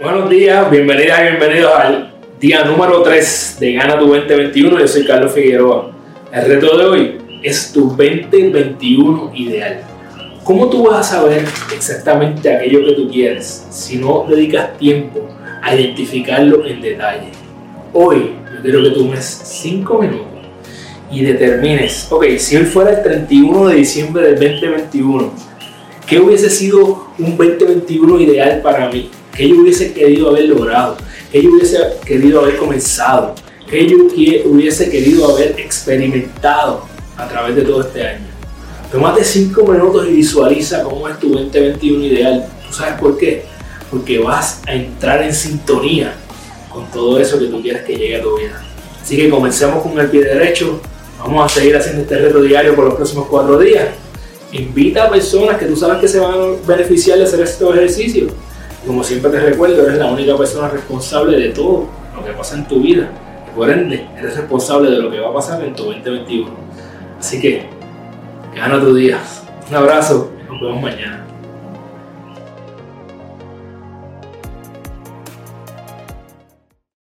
Buenos días, bienvenidas y bienvenidos al día número 3 de Gana tu 2021. Yo soy Carlos Figueroa. El reto de hoy es tu 2021 ideal. ¿Cómo tú vas a saber exactamente aquello que tú quieres si no dedicas tiempo a identificarlo en detalle? Hoy yo quiero que tomes 5 minutos y determines, ok, si hoy fuera el 31 de diciembre del 2021, ¿qué hubiese sido un 2021 ideal para mí? ¿Qué yo hubiese querido haber logrado? ¿Qué yo hubiese querido haber comenzado? ¿Qué yo hubiese querido haber experimentado a través de todo este año? Tómate 5 minutos y visualiza cómo es tu 2021 ideal. ¿Tú sabes por qué? Porque vas a entrar en sintonía con todo eso que tú quieres que llegue a tu vida. Así que comencemos con el pie derecho. Vamos a seguir haciendo este reto diario por los próximos cuatro días. Invita a personas que tú sabes que se van a beneficiar de hacer estos ejercicios. Como siempre te recuerdo, eres la única persona responsable de todo lo que pasa en tu vida. Por ende, eres responsable de lo que va a pasar en tu 2021. Así que, gana tu día. Un abrazo nos vemos mañana.